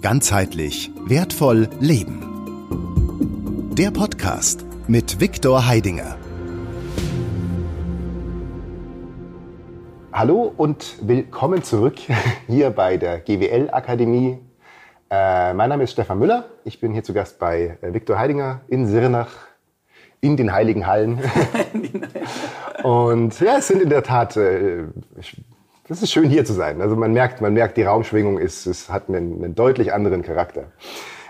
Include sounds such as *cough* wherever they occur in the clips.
Ganzheitlich wertvoll leben. Der Podcast mit Viktor Heidinger. Hallo und willkommen zurück *laughs* hier bei der GWL Akademie. Äh, mein Name ist Stefan Müller. Ich bin hier zu Gast bei äh, Viktor Heidinger in Sirnach in den Heiligen Hallen. *laughs* und ja, es sind in der Tat äh, das ist schön hier zu sein. Also man merkt, man merkt, die Raumschwingung ist, es hat einen, einen deutlich anderen Charakter.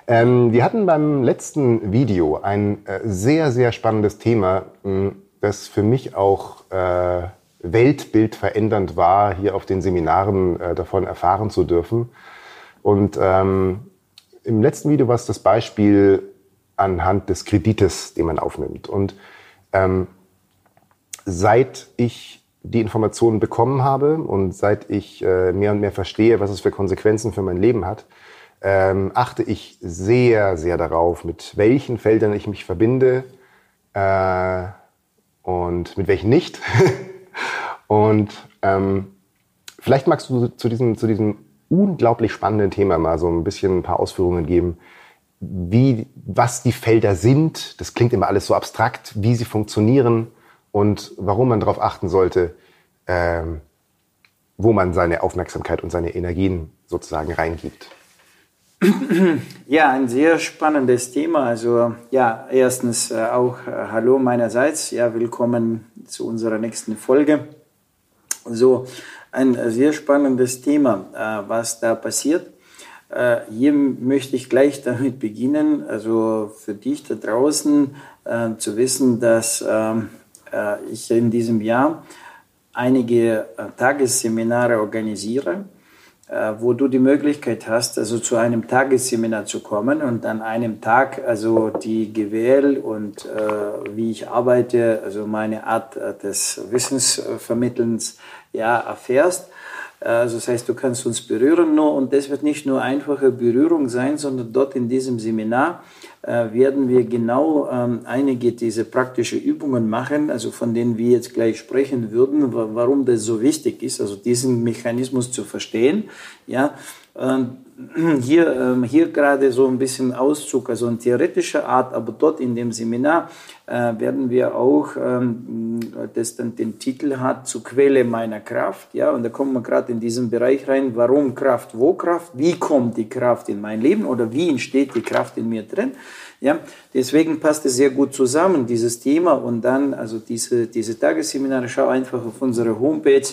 Ähm, wir hatten beim letzten Video ein äh, sehr, sehr spannendes Thema, mh, das für mich auch äh, weltbildverändernd war, hier auf den Seminaren äh, davon erfahren zu dürfen. Und ähm, im letzten Video war es das Beispiel anhand des Kredites, den man aufnimmt. Und ähm, seit ich die Informationen bekommen habe und seit ich äh, mehr und mehr verstehe, was es für Konsequenzen für mein Leben hat, ähm, achte ich sehr, sehr darauf, mit welchen Feldern ich mich verbinde äh, und mit welchen nicht. *laughs* und ähm, vielleicht magst du zu diesem, zu diesem unglaublich spannenden Thema mal so ein bisschen ein paar Ausführungen geben, wie, was die Felder sind. Das klingt immer alles so abstrakt, wie sie funktionieren und warum man darauf achten sollte, ähm, wo man seine Aufmerksamkeit und seine Energien sozusagen reingibt. *clears throat* Ja, ein sehr spannendes Thema. Also ja, erstens äh, auch äh, Hallo meinerseits. Ja, willkommen zu unserer nächsten Folge. So, ein sehr spannendes Thema, äh, was da passiert. Äh, hier möchte ich gleich *laughs* damit beginnen, also für dich da draußen äh, zu wissen, dass ähm, äh, ich in diesem Jahr einige äh, Tagesseminare organisiere, äh, wo du die Möglichkeit hast, also zu einem Tagesseminar zu kommen und an einem Tag also die GWL und äh, wie ich arbeite, also meine Art des Wissensvermittelns ja erfährst. Also das heißt, du kannst uns berühren nur und das wird nicht nur einfache Berührung sein, sondern dort in diesem Seminar äh, werden wir genau ähm, einige diese praktische Übungen machen, also von denen wir jetzt gleich sprechen würden, warum das so wichtig ist, also diesen Mechanismus zu verstehen. Ja, *clears throat* hier, ähm, hier gerade so ein bisschen Auszug, also in theoretischer Art, aber dort in dem Seminar äh, werden wir auch, ähm, das dann den Titel hat, zur Quelle meiner Kraft. Ja, und da kommen wir gerade in diesen Bereich rein, warum Kraft, wo Kraft, wie kommt die Kraft in mein Leben oder wie entsteht die Kraft in mir drin. Ja, deswegen passt es sehr gut zusammen, dieses Thema. Und dann, also diese, diese Tagesseminare, schau einfach auf unsere Homepage,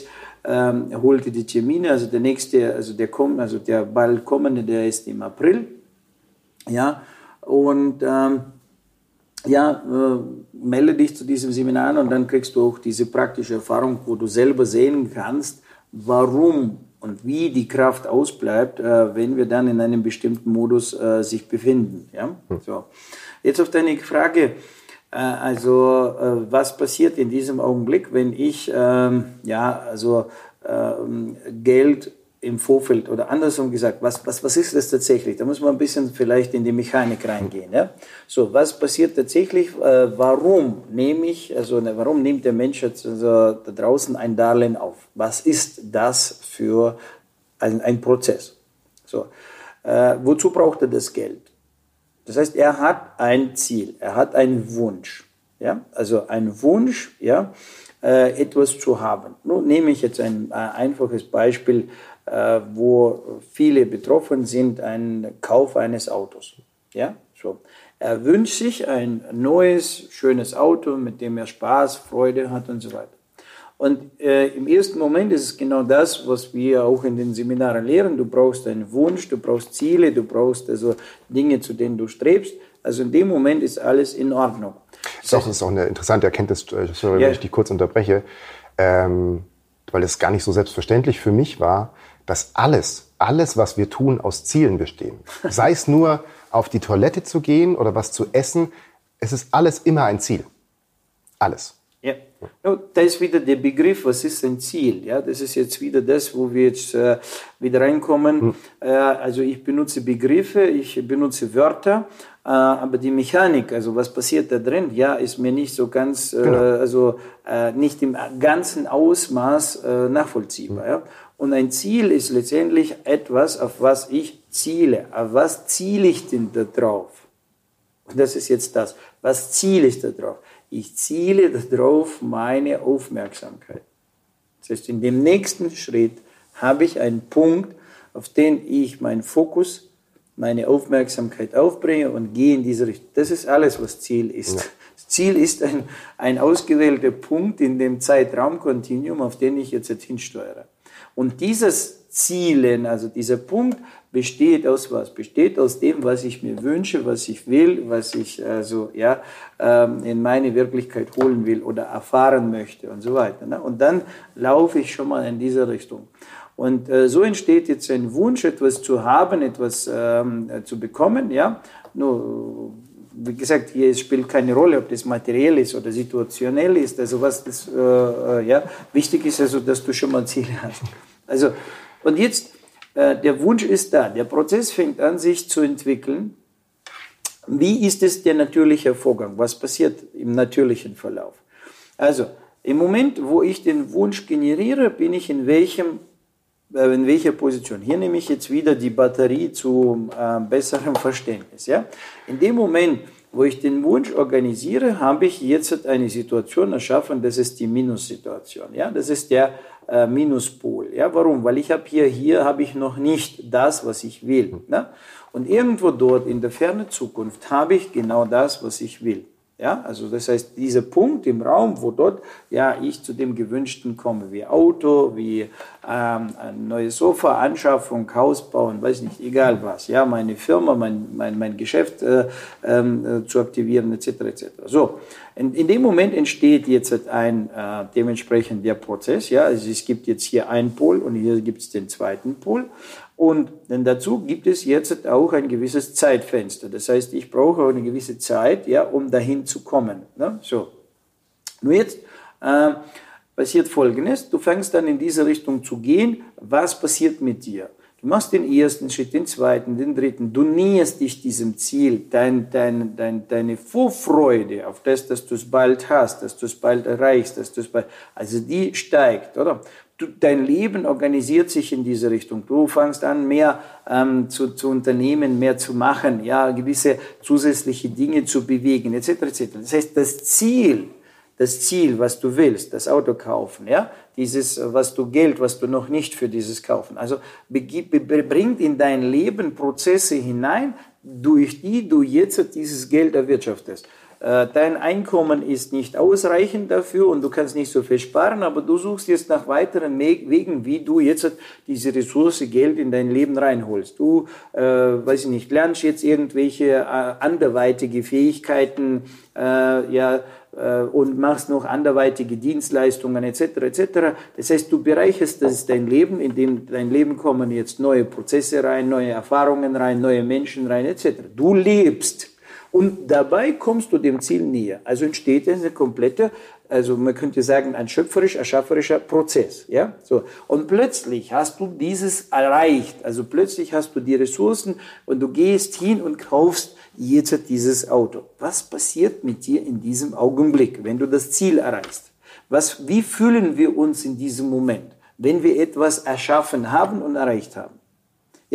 ähm, holte die Termine, also der nächste, also der kommt, also der bald kommende, der ist im April. Ja, und ähm, ja, äh, melde dich zu diesem Seminar und dann kriegst du auch diese praktische Erfahrung, wo du selber sehen kannst, warum und wie die Kraft ausbleibt, äh, wenn wir dann in einem bestimmten Modus äh, sich befinden. Ja? Hm. So. Jetzt auf deine Frage, also äh, was passiert in diesem Augenblick, wenn ich ähm, ja also ähm, Geld im Vorfeld oder andersrum gesagt, was, was, was ist das tatsächlich? Da muss man ein bisschen vielleicht in die Mechanik reingehen. Ja? So, was passiert tatsächlich? Äh, warum nehme ich, also ne, warum nimmt der Mensch jetzt also, da draußen ein Darlehen auf? Was ist das für ein, ein Prozess? So, äh, wozu braucht er das Geld? Das heißt, er hat ein Ziel, er hat einen Wunsch. Ja? Also ein Wunsch, ja, äh, etwas zu haben. Nun nehme ich jetzt ein äh, einfaches Beispiel äh, wo viele betroffen sind, ein Kauf eines Autos. Ja, so. Er wünscht sich ein neues, schönes Auto, mit dem er Spaß, Freude hat und so weiter. Und äh, im ersten Moment ist es genau das, was wir auch in den Seminaren lehren. Du brauchst einen Wunsch, du brauchst Ziele, du brauchst also Dinge, zu denen du strebst. Also in dem Moment ist alles in Ordnung. Das ist auch, das ist auch eine interessante Erkenntnis, äh, wenn ja. ich dich kurz unterbreche, ähm, weil es gar nicht so selbstverständlich für mich war, dass alles, alles, was wir tun, aus Zielen bestehen. *laughs* Sei es nur auf die Toilette zu gehen oder was zu essen, es ist alles immer ein Ziel. Alles. Ja, da ist wieder der Begriff, was ist ein Ziel? Ja, das ist jetzt wieder das, wo wir jetzt äh, wieder reinkommen. Hm. Äh, also ich benutze Begriffe, ich benutze Wörter, äh, aber die Mechanik, also was passiert da drin, ja, ist mir nicht so ganz, äh, genau. also nicht im ganzen Ausmaß nachvollziehbar. Hm. Ja? Und ein Ziel ist letztendlich etwas, auf was ich ziele. Aber was ziele ich denn da drauf? Und das ist jetzt das. Was ziele ich da drauf? Ich ziele darauf meine Aufmerksamkeit. Das heißt, in dem nächsten Schritt habe ich einen Punkt, auf den ich meinen Fokus, meine Aufmerksamkeit aufbringe und gehe in diese Richtung. Das ist alles, was Ziel ist. Ja. Ziel ist ein, ein ausgewählter Punkt in dem Zeitraumkontinuum, auf den ich jetzt hinsteuere. Und dieses Zielen, also dieser Punkt, besteht aus was? Besteht aus dem, was ich mir wünsche, was ich will, was ich also ja ähm, in meine Wirklichkeit holen will oder erfahren möchte und so weiter. Ne? Und dann laufe ich schon mal in diese Richtung. Und äh, so entsteht jetzt ein Wunsch, etwas zu haben, etwas ähm, zu bekommen. Ja, nur wie gesagt, hier spielt keine Rolle, ob das materiell ist oder situationell ist. Also was das, äh, äh ja, wichtig ist also, dass du schon mal Ziele hast. Also und jetzt äh, der Wunsch ist da, der Prozess fängt an, sich zu entwickeln. Wie ist es der natürliche Vorgang? Was passiert im natürlichen Verlauf? Also, im Moment, wo ich den Wunsch generiere, bin ich in welchem äh, in welcher Position. Hier nehme ich jetzt wieder die Batterie zu äh, besserem Verständnis. Ja? In dem Moment, wo ich den Wunsch organisiere, habe ich jetzt eine Situation erschaffen, das ist die Minussituation. Ja? Das ist der äh, Minuspol. Ja, warum? Weil ich habe hier, hier habe ich noch nicht das, was ich will. Ne? Und irgendwo dort in der fernen Zukunft habe ich genau das, was ich will. Ja, also das heißt, dieser Punkt im Raum, wo dort ja ich zu dem Gewünschten komme, wie Auto, wie ähm, ein neues Sofa, Anschaffung, Haus bauen, weiß nicht, egal was, ja, meine Firma, mein, mein, mein Geschäft äh, äh, zu aktivieren, etc. etc. So, in, in dem Moment entsteht jetzt ein äh, dementsprechend der Prozess, ja, also es gibt jetzt hier einen Pol und hier gibt es den zweiten Pol und denn dazu gibt es jetzt auch ein gewisses Zeitfenster. Das heißt, ich brauche eine gewisse Zeit, ja, um dahin zu kommen. Ne? So. Nur jetzt äh, passiert Folgendes. Du fängst dann in diese Richtung zu gehen. Was passiert mit dir? Du machst den ersten Schritt, den zweiten, den dritten. Du näherst dich diesem Ziel. Dein, dein, dein, deine Vorfreude auf das, dass du es bald hast, dass du es bald erreichst, dass du es bald, also die steigt, oder? du, dein Leben organisiert sich in diese Richtung. Du fängst an, mehr ähm, zu, zu unternehmen, mehr zu machen, ja, gewisse zusätzliche Dinge zu bewegen, etc. etc. Das heißt, das Ziel, das Ziel, was du willst, das Auto kaufen, ja, dieses, was du Geld, was du noch nicht für dieses kaufen, also bringt in dein Leben Prozesse hinein, durch die du jetzt dieses Geld erwirtschaftest. Äh, dein Einkommen ist nicht ausreichend dafür und du kannst nicht so viel sparen, aber du suchst jetzt nach weiteren Wegen, wie du jetzt diese Ressource Geld in dein Leben reinholst. Du, äh, weiß ich nicht, lernst jetzt irgendwelche äh, anderweitige Fähigkeiten, äh, ja, äh, und machst noch anderweitige Dienstleistungen etc. etc. Das heißt, du bereicherst das dein Leben, in dem dein Leben kommen jetzt neue Prozesse rein, neue Erfahrungen rein, neue Menschen rein etc. Du lebst und dabei kommst du dem Ziel näher. Also entsteht eine komplette, also man könnte sagen, ein schöpferisch erschafferischer Prozess. Ja? So. Und plötzlich hast du dieses erreicht. Also plötzlich hast du die Ressourcen und du gehst hin und kaufst jetzt dieses Auto. Was passiert mit dir in diesem Augenblick, wenn du das Ziel erreichst? Was, wie fühlen wir uns in diesem Moment, wenn wir etwas erschaffen haben und erreicht haben?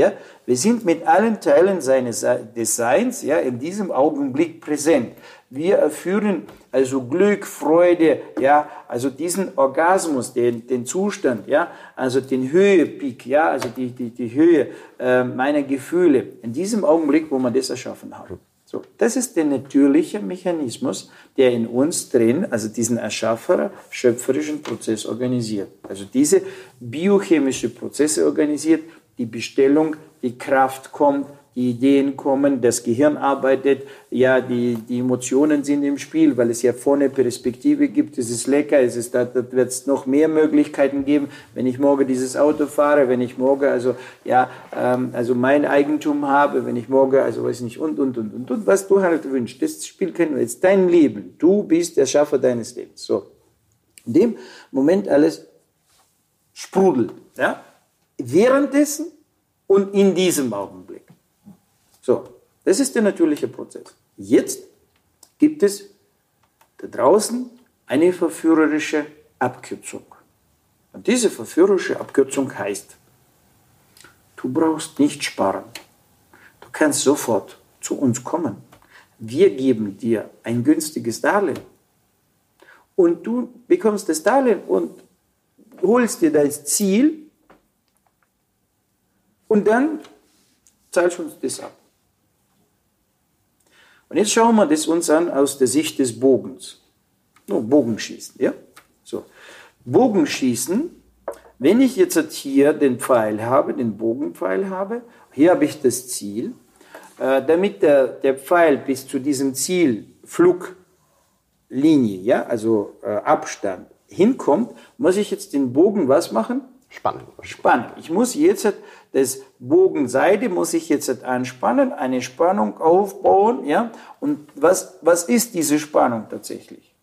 Ja, wir sind mit allen Teilen seines Designs ja, in diesem Augenblick präsent. Wir erführen also Glück, Freude, ja, also diesen Orgasmus, den, den Zustand, ja, also den Höhepeak, ja, also die, die, die Höhe äh, meiner Gefühle in diesem Augenblick, wo man das erschaffen hat. So, das ist der natürliche Mechanismus, der in uns drin, also diesen Erschaffer, schöpferischen Prozess organisiert. Also diese biochemische Prozesse organisiert, die Bestellung, die Kraft kommt, die Ideen kommen, das Gehirn arbeitet, ja, die, die Emotionen sind im Spiel, weil es ja vorne Perspektive gibt, es ist lecker, es ist, da, da wird es noch mehr Möglichkeiten geben, wenn ich morgen dieses Auto fahre, wenn ich morgen also, ja, ähm, also mein Eigentum habe, wenn ich morgen, also weiß nicht, und, und, und, und, und, was du halt wünschst, das spielt keine Rolle, jetzt dein Leben, du bist der Schaffer deines Lebens, so. In dem Moment alles sprudelt, ja, währenddessen und in diesem Augenblick. So, das ist der natürliche Prozess. Jetzt gibt es da draußen eine verführerische Abkürzung. Und diese verführerische Abkürzung heißt, du brauchst nicht sparen. kannst sofort zu uns kommen. Wir geben dir ein günstiges Darlehen. Und du bekommst das Darlehen und holst dir das Ziel und dann zahlst du uns das ab. Und jetzt schauen wir das uns an aus der Sicht des Bogens. No, Bogenschießen, ja? So. Bogenschießen, wenn ich jetzt hier den Pfeil habe, den Bogenpfeil habe, hier habe ich das Ziel, äh, damit der, der Pfeil bis zu diesem Ziel, Fluglinie, ja, also äh, Abstand, hinkommt, muss ich jetzt den Bogen was machen? Spannen. Spannen. Ich muss jetzt das Bogenseite muss ich jetzt anspannen, eine Spannung aufbauen, ja. Und was, was ist diese Spannung tatsächlich?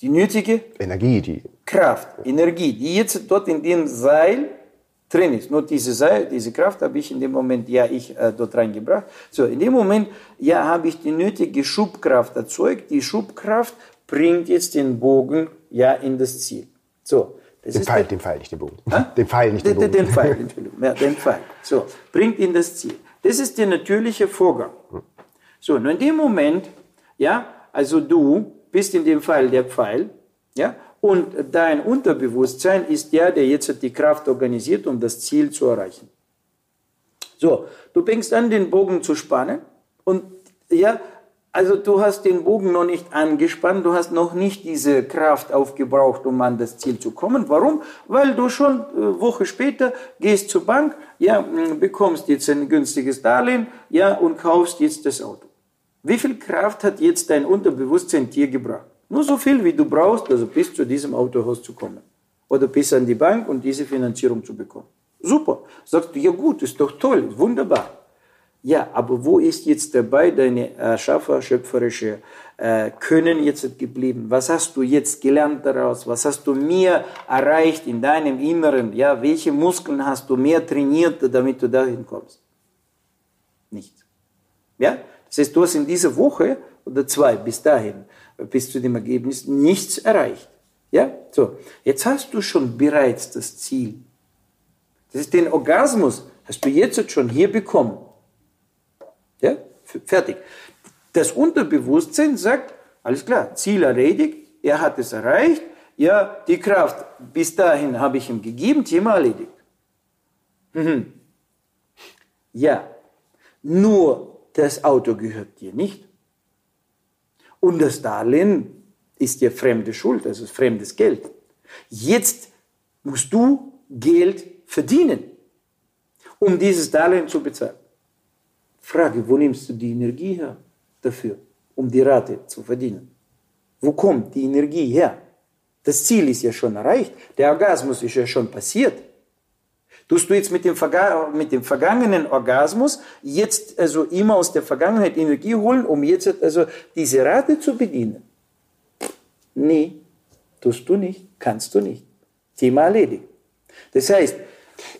Die nötige Energie, die Kraft, Energie, die jetzt dort in dem Seil drin ist. Nur diese Seil, diese Kraft habe ich in dem Moment, ja, ich äh, dort reingebracht. So, in dem Moment, ja, habe ich die nötige Schubkraft erzeugt. Die Schubkraft bringt jetzt den Bogen, ja, in das Ziel. So. Das den Pfeil, den Pfeil, nicht den Bogen. Ha? Den Pfeil, nicht den Bogen. Den, den Pfeil, Entschuldigung. Ja, den Pfeil. So, bringt in das Ziel. Das ist der natürliche Vorgang. So, und in dem Moment, ja, also du bist in dem Fall der Pfeil, ja, und dein Unterbewusstsein ist der, der jetzt die Kraft organisiert, um das Ziel zu erreichen. So, du fängst an, den Bogen zu spannen und ja, also du hast den Bogen noch nicht angespannt, du hast noch nicht diese Kraft aufgebraucht, um an das Ziel zu kommen. Warum? Weil du schon eine äh, Woche später gehst zur Bank, ja, bekommst jetzt ein günstiges Darlehen, ja, und kaufst jetzt das Auto. Wie viel Kraft hat jetzt dein Unterbewusstsein dir gebracht? Nur so viel, wie du brauchst, also bis zu diesem Autohaus zu kommen. Oder bis an die Bank und diese Finanzierung zu bekommen. Super. Sagst du, ja gut, ist doch toll, wunderbar. Ja, aber wo ist jetzt dabei deine äh, schöpferische äh, Können jetzt geblieben? Was hast du jetzt gelernt daraus? Was hast du mehr erreicht in deinem Inneren? Ja, welche Muskeln hast du mehr trainiert, damit du dahin kommst? Nichts. Ja, das heißt, du hast in dieser Woche oder zwei bis dahin, bis zu dem Ergebnis nichts erreicht. Ja, so. Jetzt hast du schon bereits das Ziel. Das ist den Orgasmus, hast du jetzt schon hier bekommen. Ja, fertig. Das Unterbewusstsein sagt, alles klar, Ziel erledigt, er hat es erreicht, ja, die Kraft bis dahin habe ich ihm gegeben, Thema erledigt. Mhm. Ja, nur das Auto gehört dir nicht. Und das Darlehen ist dir fremde Schuld, also fremdes Geld. Jetzt musst du Geld verdienen, um dieses Darlehen zu bezahlen. Frage, wo nimmst du die Energie her dafür, um die Rate zu verdienen? Wo kommt die Energie her? Das Ziel ist ja schon erreicht, der Orgasmus ist ja schon passiert. Tust du jetzt mit dem, mit dem vergangenen Orgasmus jetzt also immer aus der Vergangenheit Energie holen, um jetzt also diese Rate zu bedienen? Nee, tust du nicht, kannst du nicht. Thema erledigt. Das heißt,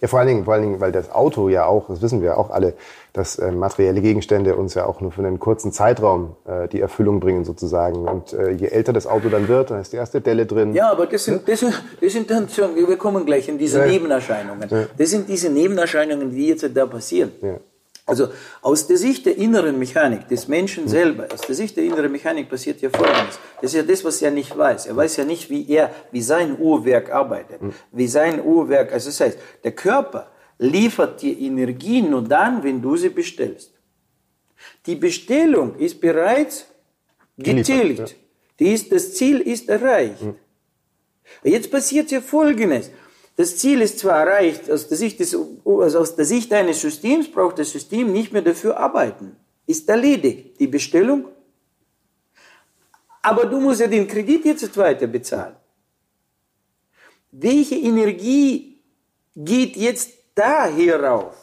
ja, vor allen Dingen, vor allen Dingen, weil das Auto ja auch, das wissen wir auch alle, dass äh, materielle Gegenstände uns ja auch nur für einen kurzen Zeitraum äh, die Erfüllung bringen sozusagen. Und äh, je älter das Auto dann wird, dann ist die erste Delle drin. Ja, aber das sind, das sind, das sind dann schon, wir kommen gleich in diese ja. Nebenerscheinungen. Ja. Das sind diese Nebenerscheinungen, die jetzt da passieren. Ja. Also aus der Sicht der inneren Mechanik des Menschen selber, aus der Sicht der inneren Mechanik passiert ja Folgendes. Das ist ja das, was er nicht weiß. Er weiß ja nicht, wie er, wie sein Uhrwerk arbeitet, wie sein Uhrwerk, also das heißt, der Körper liefert dir Energie nur dann, wenn du sie bestellst. Die Bestellung ist bereits getilgt. Die ist, das Ziel ist erreicht. Jetzt passiert ja Folgendes. Das Ziel ist zwar erreicht, aus der, Sicht des, also aus der Sicht eines Systems braucht das System nicht mehr dafür arbeiten. Ist erledigt. Die Bestellung. Aber du musst ja den Kredit jetzt weiter bezahlen. Welche Energie geht jetzt da hierauf?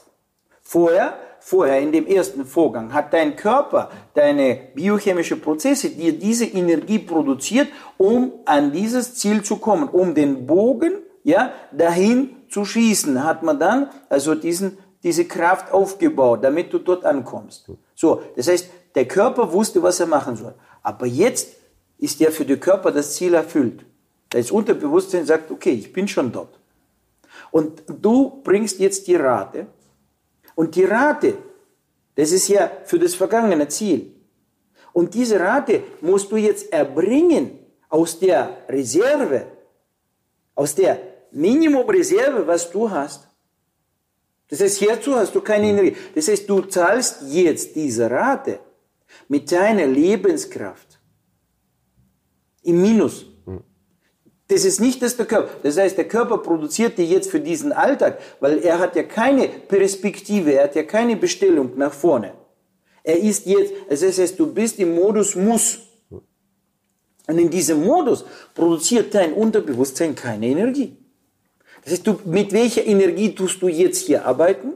Vorher, vorher in dem ersten Vorgang hat dein Körper, deine biochemische Prozesse dir diese Energie produziert, um an dieses Ziel zu kommen, um den Bogen ja, dahin zu schießen, hat man dann also diesen, diese Kraft aufgebaut, damit du dort ankommst. So, das heißt, der Körper wusste, was er machen soll. Aber jetzt ist ja für den Körper das Ziel erfüllt. Das Unterbewusstsein sagt, okay, ich bin schon dort. Und du bringst jetzt die Rate. Und die Rate Das ist ja für das vergangene Ziel. Und diese Rate musst du jetzt erbringen aus der Reserve, aus der Minimumreserve, was du hast. Das heißt, hierzu hast du keine Energie. Das heißt, du zahlst jetzt diese Rate mit deiner Lebenskraft im Minus. Das ist nicht das der Körper. Das heißt, der Körper produziert dir jetzt für diesen Alltag, weil er hat ja keine Perspektive, er hat ja keine Bestellung nach vorne. Er ist jetzt, also das heißt, du bist im Modus muss. Und in diesem Modus produziert dein Unterbewusstsein keine Energie. Das heißt, du, mit welcher Energie tust du jetzt hier arbeiten?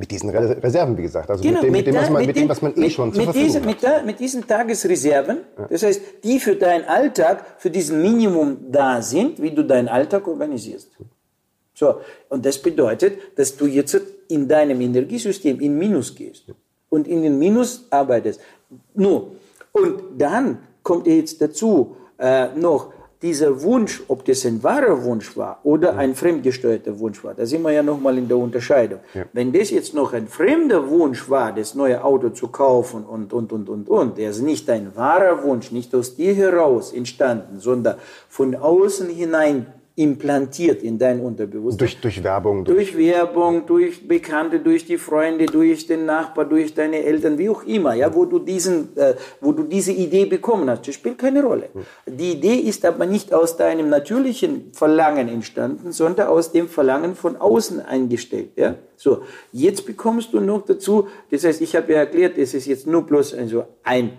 Mit diesen Reserven, wie gesagt. Also genau, mit, dem, mit, dem, was man, mit dem, was man eh schon zur Verfügung diese, hat. Mit, mit diesen Tagesreserven, ja. das heißt, die für deinen Alltag, für diesen Minimum da sind, wie du deinen Alltag organisierst. So, und das bedeutet, dass du jetzt in deinem Energiesystem in Minus gehst und in den Minus arbeitest. Nur, und dann kommt jetzt dazu äh, noch, dieser Wunsch, ob das ein wahrer Wunsch war oder ein fremdgesteuerter Wunsch war, da sind wir ja nochmal in der Unterscheidung. Ja. Wenn das jetzt noch ein fremder Wunsch war, das neue Auto zu kaufen und, und, und, und, und, der ist nicht ein wahrer Wunsch, nicht aus dir heraus entstanden, sondern von außen hinein implantiert in dein Unterbewusstsein. Durch, durch Werbung. Durch, durch, Werbung, durch Bekannte, durch die Freunde, durch den Nachbar, durch deine Eltern, wie auch immer, ja, wo du diesen, äh, wo du diese Idee bekommen hast. Das spielt keine Rolle. Die Idee ist aber nicht aus deinem natürlichen Verlangen entstanden, sondern aus dem Verlangen von außen eingestellt, ja. So. Jetzt bekommst du noch dazu, das heißt, ich habe ja erklärt, es ist jetzt nur bloß also ein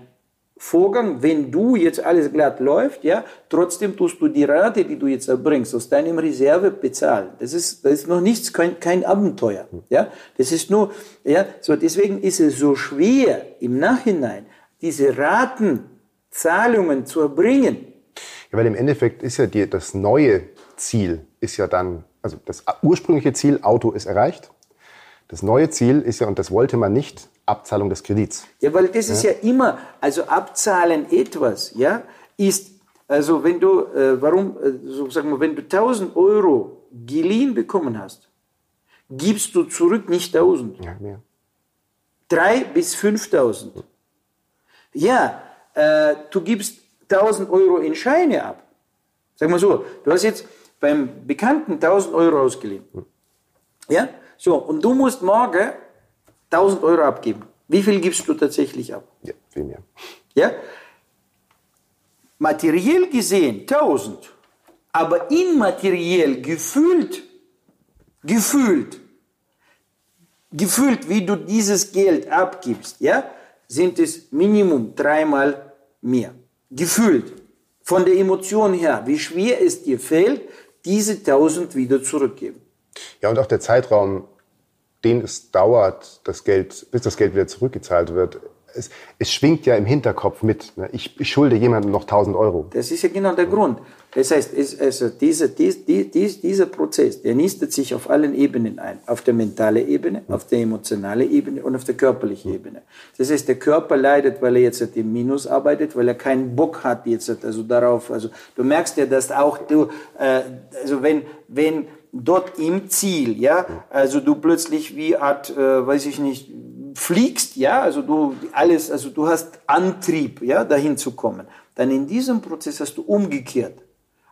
Vorgang, wenn du jetzt alles glatt läuft, ja, trotzdem tust du die Rate, die du jetzt erbringst, aus deinem Reserve bezahlen. Das ist, das ist noch nichts, kein, kein Abenteuer, ja. Das ist nur, ja, so deswegen ist es so schwer im Nachhinein, diese Ratenzahlungen zu erbringen. Ja, weil im Endeffekt ist ja die, das neue Ziel ist ja dann, also das ursprüngliche Ziel, Auto ist erreicht. Das neue Ziel ist ja, und das wollte man nicht, Abzahlung des Kredits. Ja, weil das ja? ist ja immer, also abzahlen etwas, ja, ist, also wenn du, äh, warum, äh, so sagen wir, wenn du 1000 Euro geliehen bekommen hast, gibst du zurück nicht 1000. Ja, mehr. 3 bis 5000. Ja, äh, du gibst 1000 Euro in Scheine ab. Sag mal so, du hast jetzt beim Bekannten 1000 Euro ausgeliehen. Hm. Ja, so, und du musst morgen 1000 Euro abgeben. Wie viel gibst du tatsächlich ab? Ja, viel mehr. Ja? Materiell gesehen 1000, aber immateriell gefühlt, gefühlt, gefühlt, wie du dieses Geld abgibst, ja, sind es Minimum dreimal mehr. Gefühlt. Von der Emotion her, wie schwer es dir fällt, diese 1000 wieder zurückgeben. Ja, und auch der Zeitraum, den es dauert, das Geld, bis das Geld wieder zurückgezahlt wird, es, es schwingt ja im Hinterkopf mit. Ne? Ich, ich, schulde jemandem noch 1000 Euro. Das ist ja genau der Grund. Das heißt, es, also diese, dies, dies, dieser Prozess, der nistet sich auf allen Ebenen ein. Auf der mentalen Ebene, auf der emotionalen Ebene und auf der körperlichen Ebene. Das heißt, der Körper leidet, weil er jetzt im Minus arbeitet, weil er keinen Bock hat jetzt also darauf. Also du merkst ja, dass auch du, äh, also wenn, wenn, dort im Ziel, ja, also du plötzlich wie Art, äh, weiß ich nicht, fliegst, ja, also du alles, also du hast Antrieb, ja, dahin zu kommen. Dann in diesem Prozess hast du umgekehrt.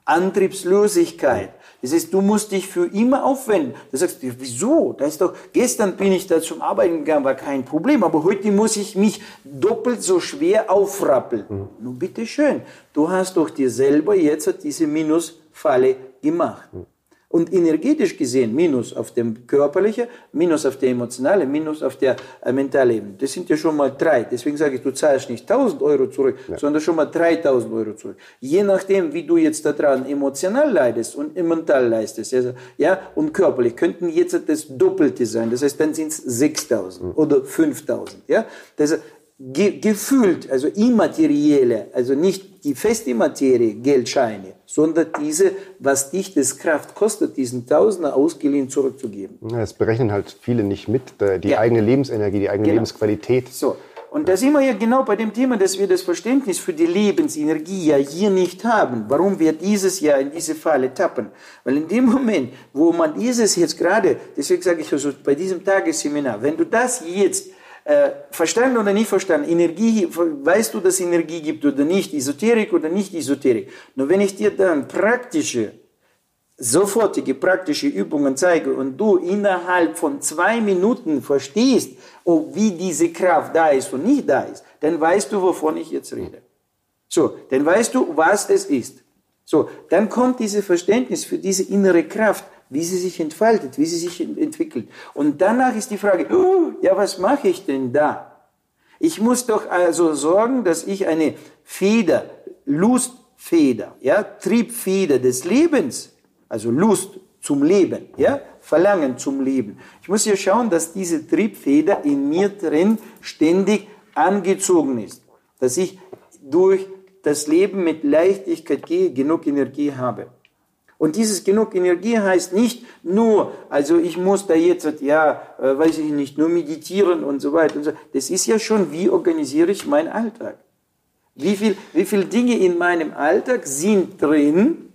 Antriebslosigkeit. Das heißt, du musst dich für immer aufwenden. Du sagst, wieso? Da ist doch, gestern bin ich da zum Arbeiten gegangen, war kein Problem, aber heute muss ich mich doppelt so schwer aufrappeln. Mhm. Nun bitteschön, du hast doch dir selber jetzt diese Minusfalle gemacht. Mhm. Und energetisch gesehen, minus auf dem körperlichen, minus auf der emotionalen, minus auf der äh, mentalen Ebene. Das sind ja schon mal drei. Deswegen sage ich, du zahlst nicht 1000 Euro zurück, ja. sondern schon mal 3000 Euro zurück. Je nachdem, wie du jetzt daran emotional leidest und mental leistest, also, ja, und körperlich, könnten jetzt das Doppelte sein. Das heißt, dann sind es 6000 mhm. oder 5000, ja. Das, ge gefühlt, also immaterielle, also nicht die feste Materie, Geldscheine, sondern diese, was dich das Kraft kostet, diesen Tausender ausgeliehen zurückzugeben. Ja, das berechnen halt viele nicht mit, die ja. eigene Lebensenergie, die eigene genau. Lebensqualität. So. und da sind wir ja genau bei dem Thema, dass wir das Verständnis für die Lebensenergie ja hier nicht haben. Warum wir dieses Jahr in diese Falle tappen? Weil in dem Moment, wo man dieses jetzt gerade, deswegen sage ich also bei diesem Tagesseminar, wenn du das jetzt äh, verstanden oder nicht verstanden, Energie, weißt du, dass Energie gibt oder nicht, Esoterik oder nicht Esoterik. Nur wenn ich dir dann praktische sofortige praktische Übungen zeige und du innerhalb von zwei Minuten verstehst, ob wie diese Kraft da ist und nicht da ist, dann weißt du, wovon ich jetzt rede. So, dann weißt du, was es ist. So, dann kommt dieses Verständnis für diese innere Kraft, wie sie sich entfaltet, wie sie sich entwickelt. Und danach ist die Frage, ja, was mache ich denn da? Ich muss doch also sorgen, dass ich eine Feder, Lustfeder, ja, Triebfeder des Lebens also Lust zum Leben, ja, Verlangen zum Leben. Ich muss ja schauen, dass diese Triebfeder in mir drin ständig angezogen ist, dass ich durch das Leben mit Leichtigkeit gehe, genug Energie habe. Und dieses genug Energie heißt nicht nur, also ich muss da jetzt, ja, äh, weiß ich nicht, nur meditieren und so weiter und so. Das ist ja schon, wie organisiere ich meinen Alltag? Wie viel, wie viel Dinge in meinem Alltag sind drin,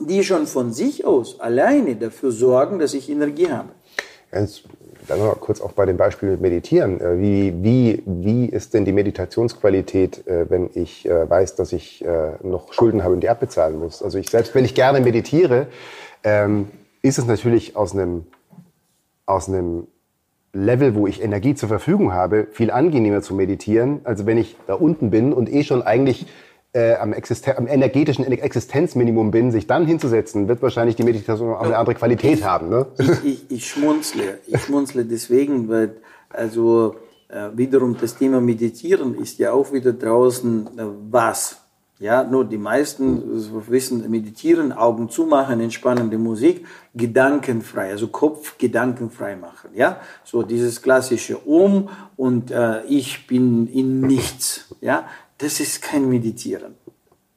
die schon von sich aus alleine dafür sorgen, dass ich Energie habe. Jetzt, dann noch kurz auch bei dem Beispiel mit Meditieren. Äh, wie, wie, wie ist denn die Meditationsqualität, äh, wenn ich äh, weiß, dass ich noch Schulden habe und die abbezahlen muss? Also ich selbst, wenn ich gerne meditiere, ähm, ist es natürlich aus einem, aus einem Level, wo ich Energie zur Verfügung habe, viel angenehmer zu meditieren, als wenn ich da unten bin und eh schon eigentlich äh, am, am, energetischen Existenzminimum bin, sich dann hinzusetzen, wird wahrscheinlich die Meditation auch eine andere Qualität haben. Ne? Ich, *laughs* ich, ich schmunzle. Ich schmunzle deswegen, weil also äh, wiederum das Thema Meditieren ist ja auch wieder draußen äh, was. Ja, nur die meisten wissen, meditieren, Augen zumachen, entspannende Musik, gedankenfrei, also Kopf gedankenfrei machen. Ja, so dieses klassische Um und äh, ich bin in nichts. Ja, das ist kein Meditieren.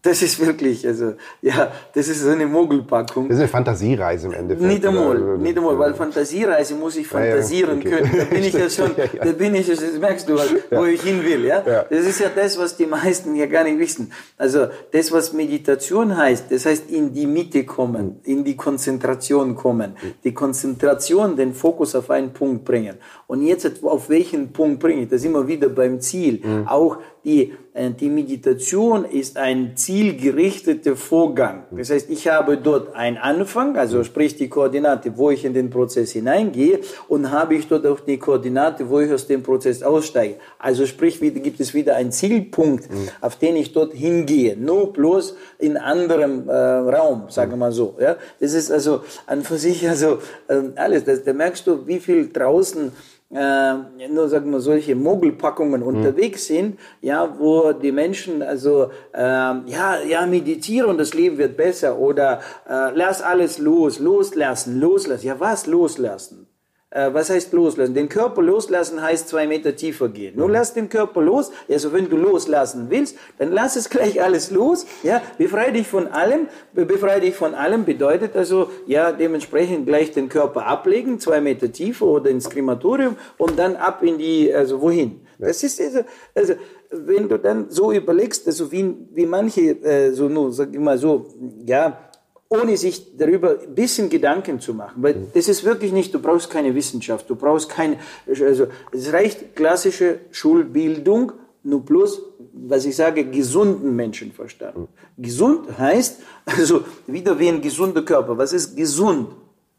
Das ist wirklich, also, ja, das ist so eine Mogelpackung. Das ist eine Fantasiereise im Endeffekt. Nicht einmal, oder? nicht einmal, weil Fantasiereise muss ich fantasieren ja, ja. Okay. können. Da bin ich ja schon, *laughs* da bin ich, das merkst du, wo ich hin will, ja? Das ist ja das, was die meisten ja gar nicht wissen. Also, das, was Meditation heißt, das heißt in die Mitte kommen, in die Konzentration kommen. Die Konzentration, den Fokus auf einen Punkt bringen. Und jetzt, auf welchen Punkt bringe ich? Da sind wir wieder beim Ziel. Mhm. Auch die, äh, die Meditation ist ein zielgerichteter Vorgang. Das heißt, ich habe dort einen Anfang, also sprich die Koordinate, wo ich in den Prozess hineingehe und habe ich dort auch die Koordinate, wo ich aus dem Prozess aussteige. Also sprich, gibt es wieder einen Zielpunkt, mhm. auf den ich dort hingehe. Nur bloß in anderem äh, Raum, sagen wir mal so. Ja? Das ist also an für sich also äh, alles. Das, da merkst du, wie viel draußen äh, nur sagen wir solche Mogelpackungen mhm. unterwegs sind, ja, wo die Menschen also äh, ja ja meditieren und das Leben wird besser oder äh, lass alles los, loslassen, loslassen. Ja, was loslassen? Äh, was heißt loslassen? Den Körper loslassen heißt zwei Meter tiefer gehen. Nur lass den Körper los. Also wenn du loslassen willst, dann lass es *laughs* gleich alles los. Ja, befreie dich von allem. Befreie dich von allem bedeutet also, ja, dementsprechend gleich den Körper ablegen, zwei Meter tiefer oder ins Krematorium und dann ab in die, also wohin? Das ist also, also wenn du dann so überlegst, also wie, wie manche, äh, so nur, sag ich mal so, ja, ohne sich darüber ein bisschen Gedanken zu machen. Weil das ist wirklich nicht, du brauchst keine Wissenschaft, du brauchst keine, also es reicht klassische Schulbildung, nur bloß, was ich sage, gesunden Menschenverstand. Gesund heißt, also wieder wie ein gesunder Körper. Was ist gesund?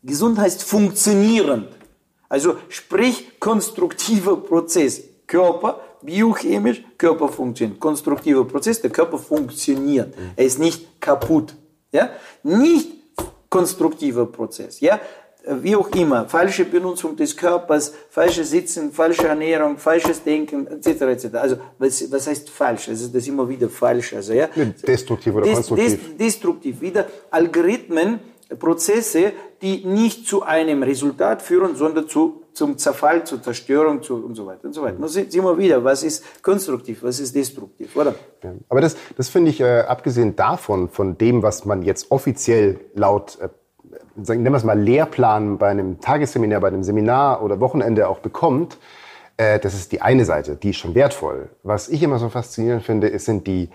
Gesund heißt funktionierend. Also sprich konstruktiver Prozess. Körper, biochemisch, Körper funktioniert. Konstruktiver Prozess, der Körper funktioniert. Er ist nicht kaputt. Ja? Nicht konstruktiver Prozess. Ja? Wie auch immer, falsche Benutzung des Körpers, falsches Sitzen, falsche Ernährung, falsches Denken, etc. etc. Also was, was heißt falsch? Also das ist immer wieder falsch. Also, ja? Destruktiv oder konstruktiv? Des, destruktiv. Wieder Algorithmen, Prozesse, die nicht zu einem Resultat führen, sondern zu, zum Zerfall, zur Zerstörung zu, und so weiter und so weiter. Nun sehen wir wieder, was ist konstruktiv, was ist destruktiv, oder? Ja, aber das, das finde ich, äh, abgesehen davon, von dem, was man jetzt offiziell laut, äh, sagen, nennen wir es mal Lehrplan bei einem Tagesseminar, bei einem Seminar oder Wochenende auch bekommt, Äh, das ist die eine Seite, die ist schon wertvoll. Was ich immer so faszinierend finde, ist, sind die,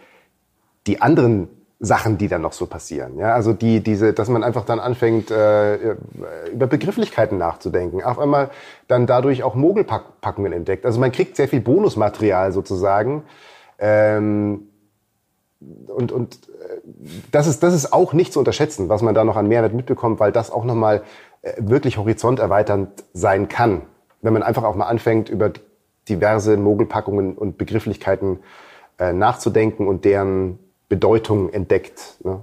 die anderen Sachen, die dann noch so passieren. Ja, also die, diese, dass man einfach dann anfängt, äh, über Begrifflichkeiten nachzudenken. Auf einmal dann dadurch auch Mogelpackungen entdeckt. Also man kriegt sehr viel Bonusmaterial sozusagen. Ähm, und, und äh, das ist, das ist auch nicht zu unterschätzen, was man da noch an Mehrwert mitbekommt, weil das auch nochmal äh, wirklich horizonterweiternd sein kann. Wenn man einfach auch mal anfängt, über diverse Mogelpackungen und Begrifflichkeiten äh, nachzudenken und deren Bedeutung entdeckt. Ne?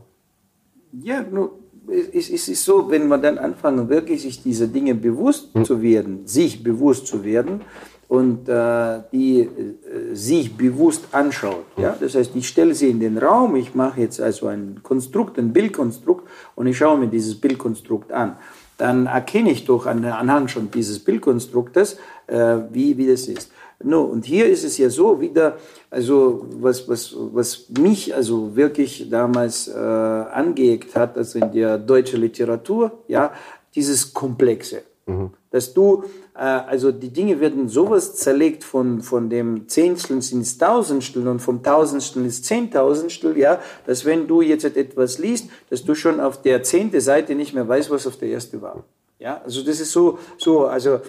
Ja, nur, es, ist so, wenn man dann anfangen, wirklich sich diese Dinge bewusst hm. zu werden, sich bewusst zu werden und äh, die äh, sich bewusst anschaut. Hm. Ja? Das heißt, ich stelle sie in den Raum, ich mache jetzt also ein Konstrukt, ein Bildkonstrukt und ich schaue mir dieses Bildkonstrukt an. Dann erkenne ich doch an, anhand schon dieses Bildkonstruktes, äh, wie, wie das ist. No, und hier ist es ja so wieder, also was, was, was mich also wirklich damals äh, angeeckt hat, also in der deutschen Literatur, ja, dieses Komplexe. Mhm. Dass du, äh, also die Dinge werden sowas zerlegt von, von dem Zehnstel ins Tausendstel und vom Tausendstel ins Zehntausendstel, ja, dass wenn du jetzt etwas liest, dass du schon auf der zehnte Seite nicht mehr weißt, was auf der erste war. Ja, also das ist so, so, also,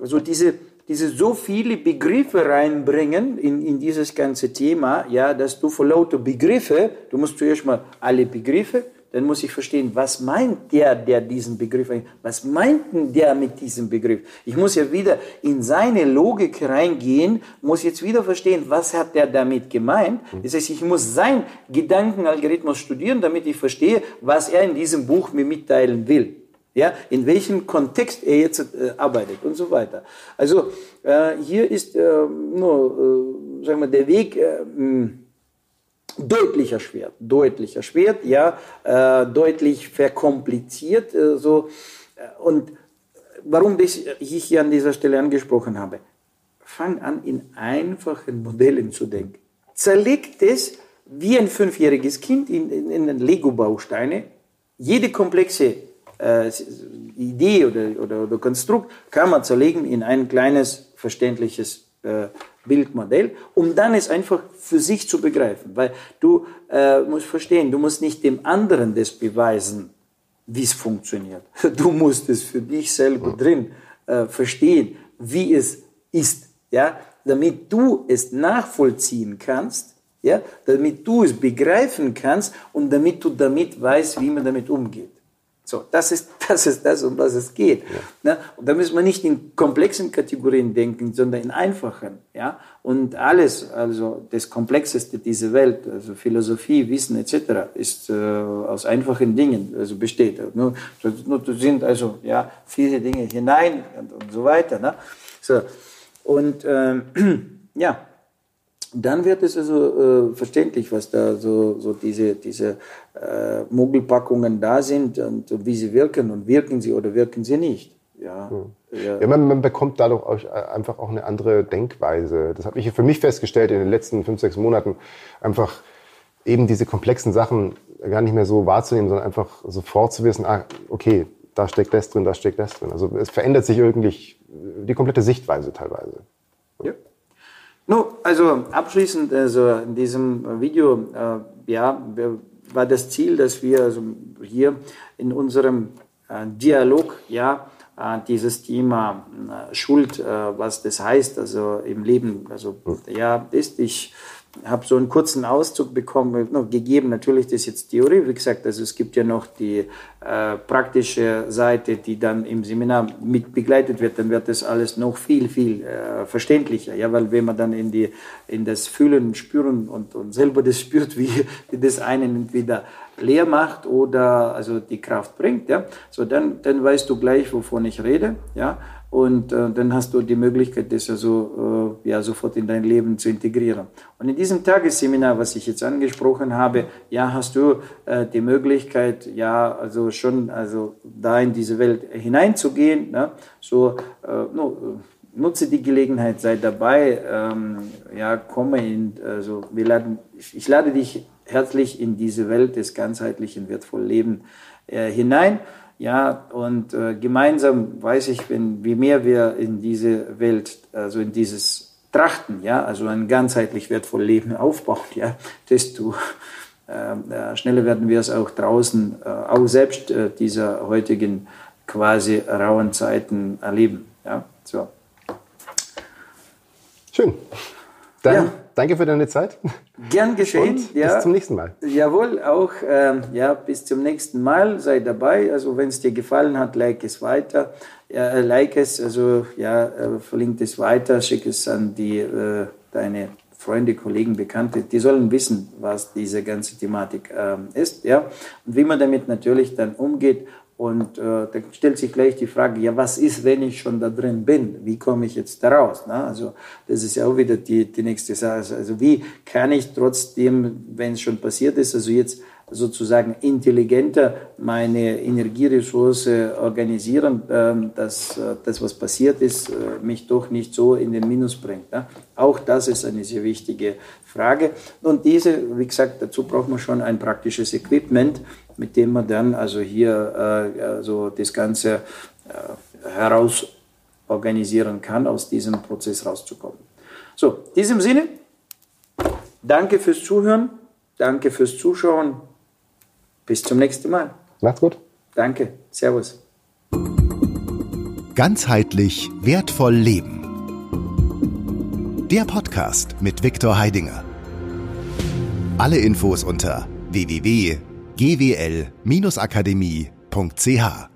also diese, diese so viele Begriffe reinbringen in, in dieses ganze Thema, ja, dass du vor lauter Begriffe, du musst zuerst mal alle Begriffe, dann muss ich verstehen, was meint der, der diesen Begriff, was meint denn der mit diesem Begriff? Ich muss ja wieder in seine Logik reingehen, muss jetzt wieder verstehen, was hat der damit gemeint. Das heißt, ich muss sein Gedankenalgorithmus studieren, damit ich verstehe, was er in diesem Buch mir mitteilen will ja, in welchem Kontext er jetzt äh, arbeitet und so weiter. Also äh, hier ist äh, nur, äh, sagen wir, der Weg äh, deutlich erschwert, deutlich erschwert, ja, äh, deutlich verkompliziert, so und warum ich hier an dieser Stelle angesprochen habe, fang an in einfachen Modellen zu denken. Zerlegt es wie ein fünfjähriges Kind in, in, in Lego-Bausteine. Jede komplexe äh, Idee oder, oder, oder, Konstrukt kann man zerlegen in ein kleines, verständliches äh, Bildmodell, um dann es einfach für sich zu begreifen. Weil du äh, musst verstehen, du musst nicht dem anderen das beweisen, wie es funktioniert. *laughs* Du musst es für dich selber drin äh, verstehen, wie es ist, ja, damit du es nachvollziehen kannst, ja, damit du es begreifen kannst und damit du damit weißt, wie man damit umgeht. So, das ist, *laughs* das ist das, um was es geht. Ja. Ne? Und da müssen wir nicht in komplexen Kategorien denken, sondern in einfachen. Ja? Und alles, also das Komplexeste dieser Welt, also Philosophie, Wissen etc., ist äh, aus einfachen Dingen, also besteht. Nur, nur sind also ja viele Dinge hinein und, und so weiter. Ne? So und ähm, *clears throat* ja dann wird es also äh, verständlich, was da so, so diese, diese äh, Mogelpackungen da sind und, und, wie sie wirken und wirken sie oder wirken sie nicht. Ja, hm. ja. ja man, man, bekommt dadurch auch, äh, einfach auch eine andere Denkweise. Das habe ich für mich festgestellt in den letzten fünf, sechs Monaten. Einfach eben diese komplexen Sachen gar nicht mehr so wahrzunehmen, sondern einfach sofort zu wissen, ah, okay, da steckt das drin, da steckt das drin. Also es verändert sich irgendwie die komplette Sichtweise teilweise. No, also abschließend, also in diesem Video, äh, ja, war das Ziel, dass wir also hier in unserem äh, Dialog, ja, äh, dieses Thema äh, Schuld, äh, was das heißt, also im Leben, also ja, ist ich habe so einen kurzen Auszug bekommen, noch gegeben. Natürlich, das ist jetzt Theorie, wie gesagt, also es gibt ja noch die äh, praktische Seite, die dann im Seminar mit begleitet wird, dann wird das alles noch viel, viel äh, verständlicher, ja, weil wenn man dann in die, in das Fühlen, Spüren und, und selber das spürt, wie, wie das einen entweder leer macht oder also die Kraft bringt, ja, so dann, dann weißt du gleich, wovon ich rede, ja, und äh, dann hast du die Möglichkeit, das also äh, ja sofort in dein Leben zu integrieren. Und in diesem Tagesseminar, was ich jetzt angesprochen habe, ja, hast du äh, die Möglichkeit, ja, also schon, also da in diese Welt hineinzugehen. Ne? So, äh, no, nutze die Gelegenheit, sei dabei, ähm, ja, komme in, also wir laden, ich, ich lade dich herzlich in diese Welt des ganzheitlichen, wertvollen Lebens äh, hinein. Ja, und äh, gemeinsam weiß ich, wenn, wie mehr wir in diese Welt, also in dieses Trachten, ja, also ein ganzheitlich wertvolles Leben aufbauen, ja, *laughs* desto äh, schneller werden wir es auch draußen, äh, auch selbst äh, dieser heutigen quasi rauen Zeiten erleben. Ja, so. Schön. Dann ja. danke für deine Zeit. Gern geschehen. Und ja. Bis zum nächsten Mal. Jawohl, auch ähm, ja, bis zum nächsten Mal. Sei dabei. Also wenn es dir gefallen hat, like es weiter. Ja, äh, like es, also ja, äh, verlinkt es weiter, schick es an die äh, deine Freunde, Kollegen, Bekannte, die sollen wissen, was diese ganze Thematik ähm, ist, ja, und wie man damit natürlich dann umgeht. Und äh, da stellt sich gleich die Frage, ja, was ist, wenn ich schon da drin bin? Wie komme ich jetzt da raus? Ne? Also das ist ja auch wieder die, die nächste Sache. Also wie kann ich trotzdem, wenn es schon passiert ist, also jetzt sozusagen intelligenter meine Energieressource organisieren, ähm, dass äh, das, was passiert ist, äh, mich doch nicht so in den Minus bringt. Auch das ist eine sehr wichtige Frage. Und diese, wie gesagt, dazu braucht man schon ein praktisches Equipment, mit dem man dann also hier äh, also das Ganze heraus organisieren kann, aus diesem Prozess rauszukommen. So, in diesem Sinne, danke fürs Zuhören, danke fürs Zuschauen. Bis zum nächsten Mal. Macht's gut. Danke. Servus. Ganzheitlich wertvoll leben. Der Podcast mit Viktor Heidinger. Alle Infos unter www.gwl-akademie.ch